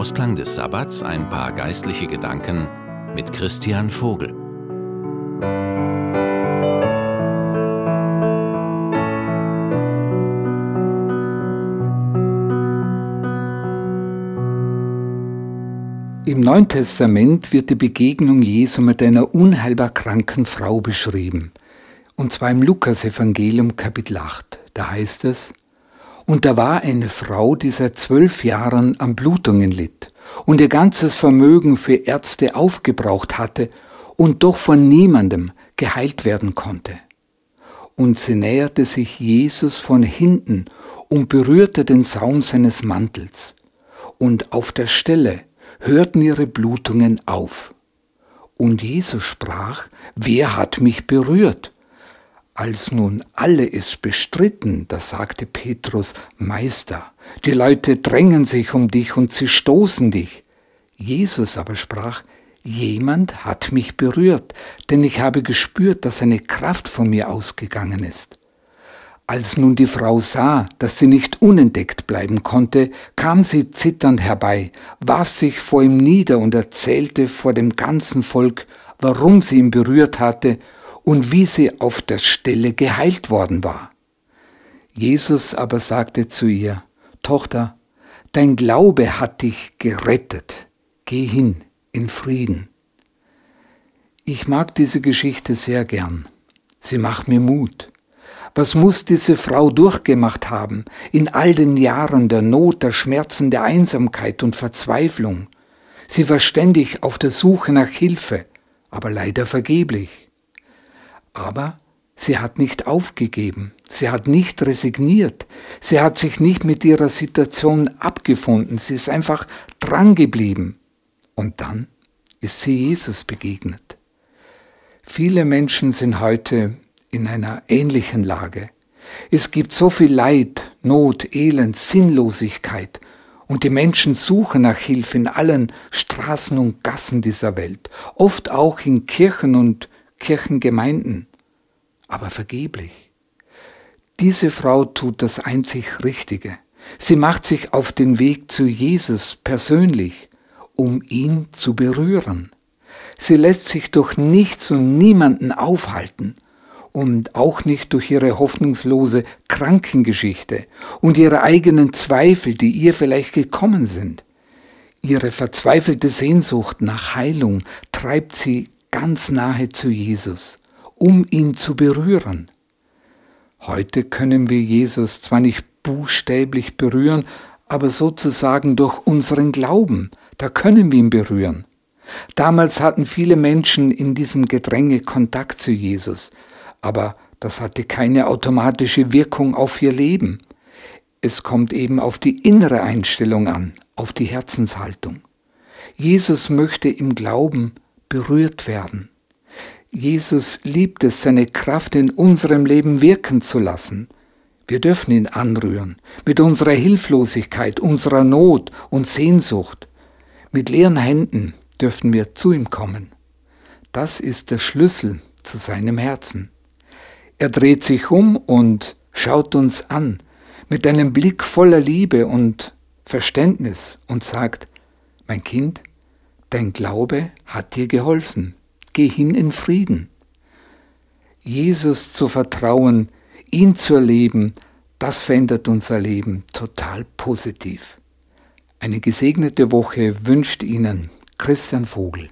Ausklang des Sabbats ein paar geistliche Gedanken mit Christian Vogel. Im Neuen Testament wird die Begegnung Jesu mit einer unheilbar kranken Frau beschrieben. Und zwar im Lukasevangelium Kapitel 8. Da heißt es, und da war eine Frau, die seit zwölf Jahren an Blutungen litt und ihr ganzes Vermögen für Ärzte aufgebraucht hatte und doch von niemandem geheilt werden konnte. Und sie näherte sich Jesus von hinten und berührte den Saum seines Mantels. Und auf der Stelle hörten ihre Blutungen auf. Und Jesus sprach, wer hat mich berührt? Als nun alle es bestritten, da sagte Petrus, Meister, die Leute drängen sich um dich und sie stoßen dich. Jesus aber sprach, Jemand hat mich berührt, denn ich habe gespürt, dass eine Kraft von mir ausgegangen ist. Als nun die Frau sah, dass sie nicht unentdeckt bleiben konnte, kam sie zitternd herbei, warf sich vor ihm nieder und erzählte vor dem ganzen Volk, warum sie ihn berührt hatte und wie sie auf der Stelle geheilt worden war. Jesus aber sagte zu ihr, Tochter, dein Glaube hat dich gerettet, geh hin in Frieden. Ich mag diese Geschichte sehr gern. Sie macht mir Mut. Was muss diese Frau durchgemacht haben in all den Jahren der Not, der Schmerzen, der Einsamkeit und Verzweiflung? Sie war ständig auf der Suche nach Hilfe, aber leider vergeblich. Aber sie hat nicht aufgegeben, sie hat nicht resigniert, sie hat sich nicht mit ihrer Situation abgefunden, sie ist einfach drangeblieben. Und dann ist sie Jesus begegnet. Viele Menschen sind heute in einer ähnlichen Lage. Es gibt so viel Leid, Not, Elend, Sinnlosigkeit und die Menschen suchen nach Hilfe in allen Straßen und Gassen dieser Welt, oft auch in Kirchen und Kirchengemeinden, aber vergeblich. Diese Frau tut das einzig Richtige. Sie macht sich auf den Weg zu Jesus persönlich, um ihn zu berühren. Sie lässt sich durch nichts und niemanden aufhalten und auch nicht durch ihre hoffnungslose Krankengeschichte und ihre eigenen Zweifel, die ihr vielleicht gekommen sind. Ihre verzweifelte Sehnsucht nach Heilung treibt sie ganz nahe zu Jesus, um ihn zu berühren. Heute können wir Jesus zwar nicht buchstäblich berühren, aber sozusagen durch unseren Glauben, da können wir ihn berühren. Damals hatten viele Menschen in diesem Gedränge Kontakt zu Jesus, aber das hatte keine automatische Wirkung auf ihr Leben. Es kommt eben auf die innere Einstellung an, auf die Herzenshaltung. Jesus möchte im Glauben berührt werden. Jesus liebt es, seine Kraft in unserem Leben wirken zu lassen. Wir dürfen ihn anrühren, mit unserer Hilflosigkeit, unserer Not und Sehnsucht. Mit leeren Händen dürfen wir zu ihm kommen. Das ist der Schlüssel zu seinem Herzen. Er dreht sich um und schaut uns an mit einem Blick voller Liebe und Verständnis und sagt, mein Kind, dein Glaube hat dir geholfen, geh hin in Frieden. Jesus zu vertrauen, ihn zu erleben, das verändert unser Leben total positiv. Eine gesegnete Woche wünscht Ihnen Christian Vogel.